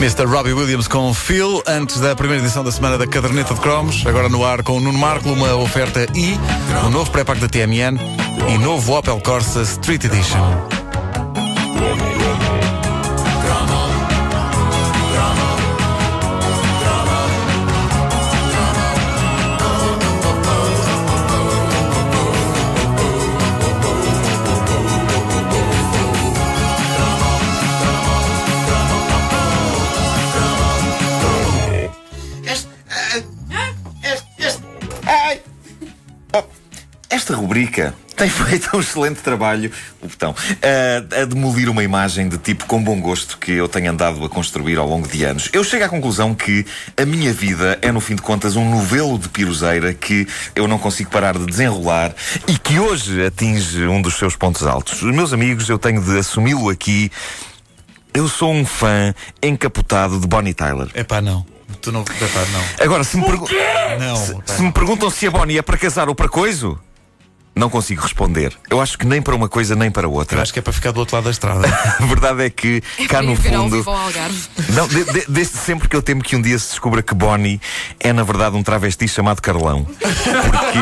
Mr. Robbie Williams com Phil, antes da primeira edição da semana da Caderneta de Cromos, agora no ar com o Nuno Marco, uma oferta I, um novo pré-pack da TMN e novo Opel Corsa Street Edition. Rubrica tem feito um excelente trabalho, o botão, a, a demolir uma imagem de tipo com bom gosto que eu tenho andado a construir ao longo de anos. Eu chego à conclusão que a minha vida é, no fim de contas, um novelo de piruzeira que eu não consigo parar de desenrolar e que hoje atinge um dos seus pontos altos. Os meus amigos, eu tenho de assumi-lo aqui. Eu sou um fã encapotado de Bonnie Tyler. É pá, não. Tu não. Epá, não. Agora, se me, pergu- Não. se, se me perguntam se a Bonnie é para casar ou para coiso, não consigo responder. Eu acho que nem para uma coisa nem para Eu outra. acho que é para ficar do outro lado da estrada. A verdade é que cá Para no fundo. Não, de- de- desde sempre que eu temo que um dia se descubra que Bonnie é na verdade um travesti chamado Carlão. Porque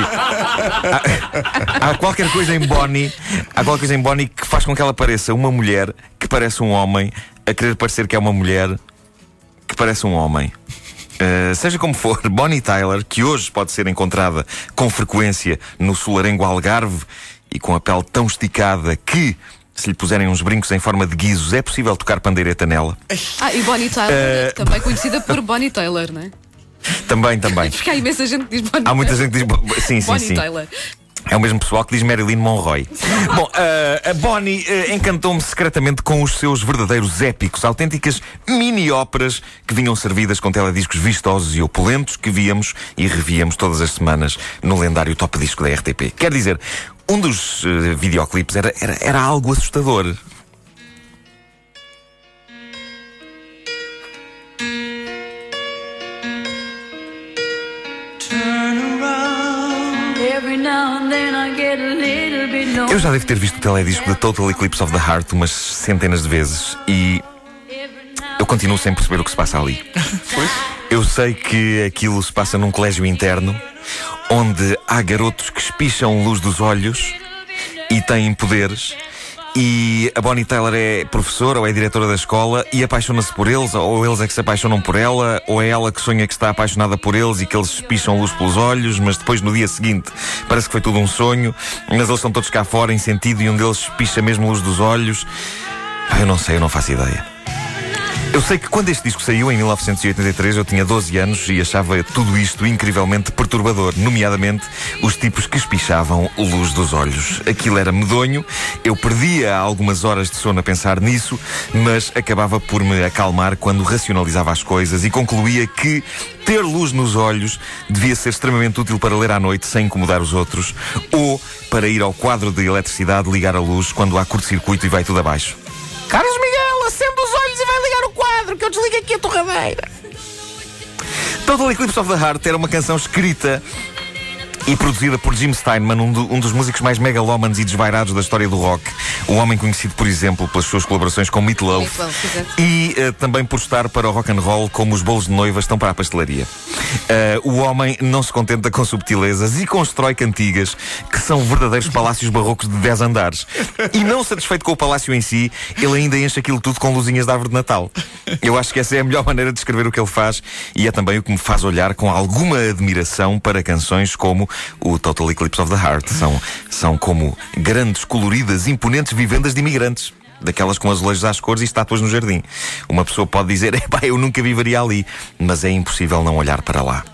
há, há qualquer coisa em Bonnie, há qualquer coisa em Bonnie que faz com que ela pareça uma mulher que parece um homem, a querer parecer que é uma mulher que parece um homem. Uh, seja como for, Bonnie Tyler, que hoje pode ser encontrada com frequência no solarengo Algarve e com a pele tão esticada que, se lhe puserem uns brincos em forma de guizos, é possível tocar pandeireta nela. Ah, e Bonnie Tyler, Eh, também conhecida por Bonnie Taylor, não é? Também, também. Porque há imensa gente que diz Bonnie Há muita gente que diz. Sim, sim, Bonnie sim. Taylor. É o mesmo pessoal que diz Marilyn Monroe. Bom, eh, a Bonnie eh, encantou-me secretamente com os seus verdadeiros épicos, autênticas mini-óperas que vinham servidas com telediscos vistosos e opulentos que víamos e revíamos todas as semanas no lendário top disco da RTP. Quer dizer, um dos eh, videoclipes era, era, era algo assustador. Eu já devo ter visto o teledisco de Total Eclipse of the Heart umas centenas de vezes e eu continuo sem perceber o que se passa ali. Eu sei que aquilo se passa num colégio interno onde há garotos que espicham luz dos olhos e têm poderes. E a Bonnie Tyler é professora ou é diretora da escola e apaixona-se por eles, ou eles é que se apaixonam por ela, ou é ela que sonha que está apaixonada por eles e que eles espicham luz pelos olhos, mas depois no dia seguinte parece que foi tudo um sonho, mas eles estão todos cá fora em sentido e um deles espicha mesmo luz dos olhos. Ah, Eu não sei, eu não faço ideia. Eu sei que quando este disco saiu, em 1983, eu tinha 12 anos e achava tudo isto incrivelmente perturbador, nomeadamente os tipos que espichavam luz dos olhos. Aquilo era medonho, eu perdia algumas horas de sono a pensar nisso, mas acabava por me acalmar quando racionalizava as coisas e concluía que ter luz nos olhos devia ser extremamente útil para ler à noite sem incomodar os outros, ou para ir ao quadro de eletricidade ligar a luz quando há curto-circuito e vai tudo abaixo. Desligo aqui a torradeira. Total Eclipse of the Heart era uma canção escrita e produzida por Jim Steinman, um, do- um dos músicos mais megalómanos e desvairados da história do rock. Um homem conhecido, por exemplo, pelas suas colaborações com Meat Loaf e eh, também por estar para o rock and roll como os bolos de noiva estão para a pastelaria. Eh, o homem não se contenta com subtilezas e constrói cantigas que são verdadeiros palácios barrocos de 10 andares. E não satisfeito com o palácio em si, ele ainda enche aquilo tudo com luzinhas de árvore de Natal. Eu acho que essa é a melhor maneira de descrever o que ele faz e é também o que me faz olhar com alguma admiração para canções como o Total Eclipse of the Heart. São, são como grandes, coloridas, imponentes vivendas de imigrantes. Daquelas com azulejos às cores e estátuas no jardim. Uma pessoa pode dizer, epá, eu nunca viveria ali. Mas é impossível não olhar para lá.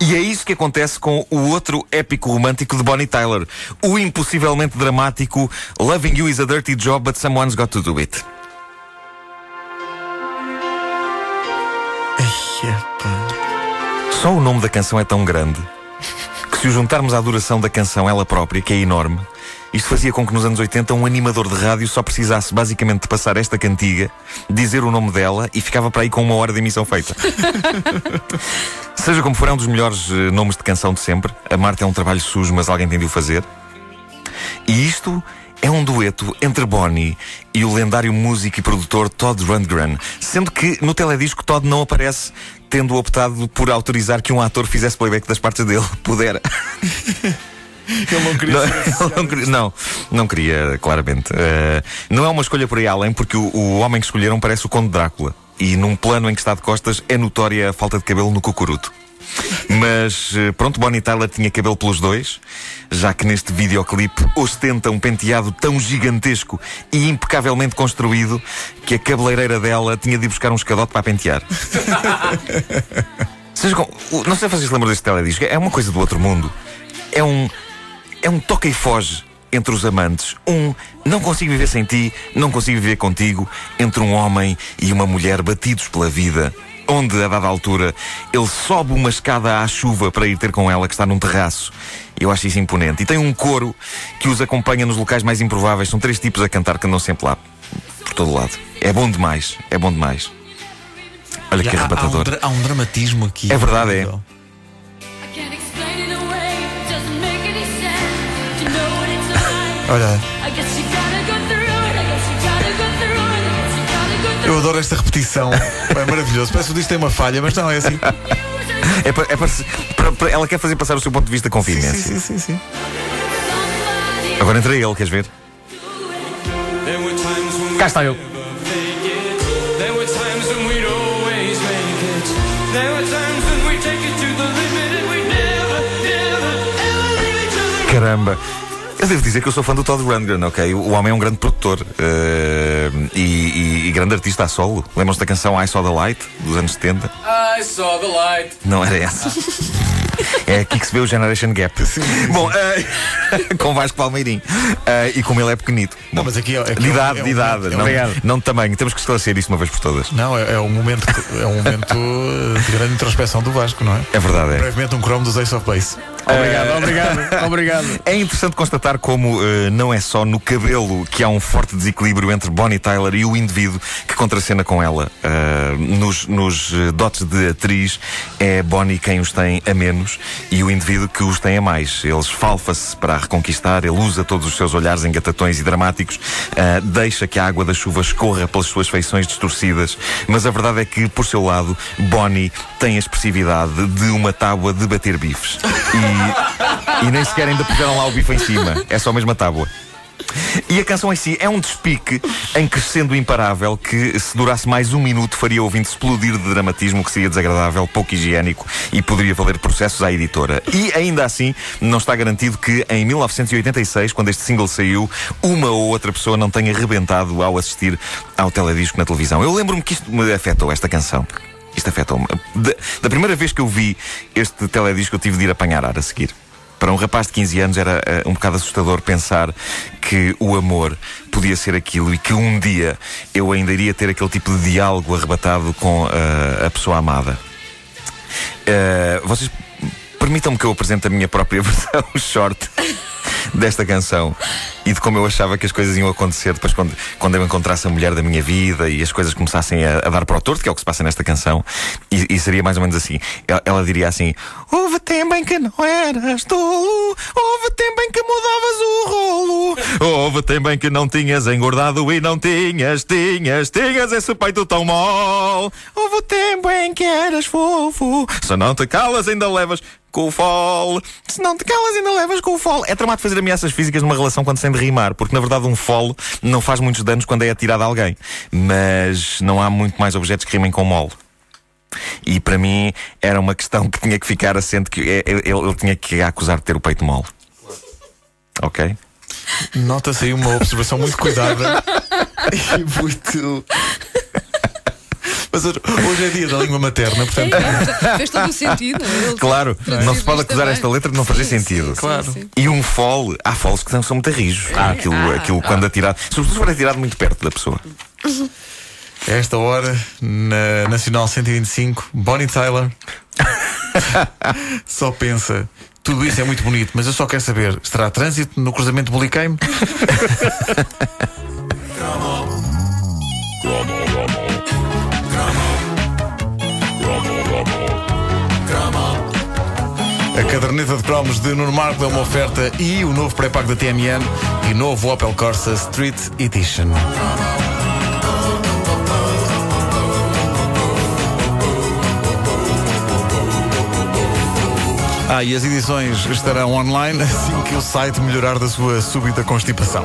E é isso que acontece com o outro épico romântico de Bonnie Tyler. O impossivelmente dramático Loving You is a Dirty Job, but Someone's Got to Do It. Só o nome da canção é tão grande que se o juntarmos à duração da canção ela própria, que é enorme, isto fazia com que nos anos 80 um animador de rádio só precisasse basicamente de passar esta cantiga, dizer o nome dela e ficava para aí com uma hora de emissão feita. Seja como for, é um dos melhores eh, nomes de canção de sempre. A Marta é um trabalho sujo, mas alguém tem de o fazer. E isto é um dueto entre Bonnie e o lendário músico e produtor Todd Rundgren, sendo que no teledisco Todd não aparece, tendo optado por autorizar que um ator fizesse playback das partes dele. Pudera. Ele não queria Não, ele não, queria, não, não queria, claramente. Eh, não é uma escolha por aí além, porque o, o homem que escolheram parece o Conde Drácula. E num plano em que está de costas é notória a falta de cabelo no cucuruto. Mas eh, pronto, Bonnie Tyler tinha cabelo pelos dois, já que neste videoclipe ostenta um penteado tão gigantesco e impecavelmente construído que a cabeleireira dela tinha de ir buscar um escadote para pentear. Seja não sei se vocês lembram deste teledisco, é uma coisa do outro mundo. É um. É um toca e foge entre os amantes. Um não consigo viver sem ti, não consigo viver contigo, entre um homem e uma mulher batidos pela vida. Onde, a dada altura, ele sobe uma escada à chuva para ir ter com ela, que está num terraço. Eu acho isso imponente. E tem um coro que os acompanha nos locais mais improváveis. São três tipos a cantar que andam sempre lá, por todo lado. É bom demais, é bom demais. Olha que Há- há, um, arrebatador. há um dramatismo aqui. É verdade, é. Through eu adoro esta repetição. É maravilhoso. Parece que o disco tem uma falha, mas não é assim. É para, é para para- para- ela quer fazer passar o seu ponto de vista com Sim, sim, sim, sim. somebody. Agora entra ele, queres ver? Cá está eu. There were times when we'd always make it. There were times when we take it to the limit and we never, never, ever leave each other. Caramba! Eu devo dizer que eu sou fã do Todd Rundgren, ok? O homem é um grande produtor eh, e, e- e grande artista a solo. Lembram-se da canção I Saw the Light, dos anos 70? I saw the light. Não era essa. É aqui que se vê o Generation Gap. Bom, eh, com Vasco Palmeirim. Eh, e como ele é pequenito. Não, Bom, mas aqui é- aqui de é um- idade, é um de idade. é um- não, Obrigado. não de tamanho. Temos que esclarecer isso uma vez por todas. Não, é, é um momento, é um momento de grande introspeção do Vasco, não é? É verdade, é. Brevemente um cromo dos Ace of Base. Obrigado, obrigado, obrigado. É interessante constatar como eh, não é só no cabelo que há um forte desequilíbrio entre Bonnie Tyler e o indivíduo que contracena com ela. Eh, nos nos eh, dotes de atriz, é Bonnie quem os tem a menos e o indivíduo que os tem a mais. Ele esfalfa-se para a reconquistar, ele usa todos os seus olhares engatatões e dramáticos, eh, deixa que a água da chuva escorra pelas suas feições distorcidas, mas a verdade é que, por seu lado, Bonnie tem a expressividade de uma tábua de bater bifes. E, e nem sequer ainda puseram lá o bife em cima. É só a tábua. E a canção em si é um despique em crescendo imparável que, se durasse mais um minuto, faria o ouvinte explodir de dramatismo, que seria desagradável, pouco higiênico e poderia valer processos à editora. E ainda assim, não está garantido que em 1986, quando este single saiu, uma ou outra pessoa não tenha rebentado ao assistir ao teledisco na televisão. Eu lembro-me que isto me afetou, esta canção. Isto afetou-me. Da- Da primeira vez que eu vi este teledisco, eu tive de ir apanhar ar a seguir. Para um rapaz de 15 anos era eh, um bocado assustador pensar que o amor podia ser aquilo e que um dia eu ainda iria ter aquele tipo de diálogo arrebatado com eh, a pessoa amada. Eh, vocês permitam-me que eu apresente a minha própria versão short desta canção e de como eu achava que as coisas iam acontecer depois quando, quando eu encontrasse a mulher da minha vida e as coisas começassem a, a dar para o torto, que é o que se passa nesta canção, e, e seria mais ou menos assim. Ela, ela diria assim: Houve tempo em que não eras tolo, houve tempo em que mudavas o rolo, houve tempo em que não tinhas engordado e não tinhas, tinhas, tinhas esse peito tão mole, houve tempo em que eras fofo, se não te calas ainda levas com o fole. Se não te calas, ainda levas com o fole. É tramado fazer ameaças físicas numa relação quando se tem de rimar, porque na verdade um fole não faz muitos danos quando é atirado a alguém. Mas não há muito mais objetos que rimem com mole. E para mim era uma questão que tinha que ficar assente que é- ele, ele tinha que acusar de ter o peito mole. Ok? Nota-se aí uma observação muito cuidada e muito. Mas hoje é dia da língua materna, portanto. É, fez todo o sentido. Ele Claro, não se pode acusar também. esta letra de não fazer Sim, sentido. sim, Claro. sim. E um fole, há foles que são, são muito rijos. Há aquilo, Ah, aquilo quando atirado, sobretudo se for atirado muito perto da pessoa. A esta hora, na Nacional 125, Bonnie Tyler só pensa. Tudo isso é muito bonito, mas eu só quero saber: estará trânsito no cruzamento de caderneta de cromos de Nuno Marco é uma oferta e o novo pré-pago da TMN e novo Opel Corsa Street Edition. Ah, e as edições estarão online assim que o site melhorar da sua súbita constipação.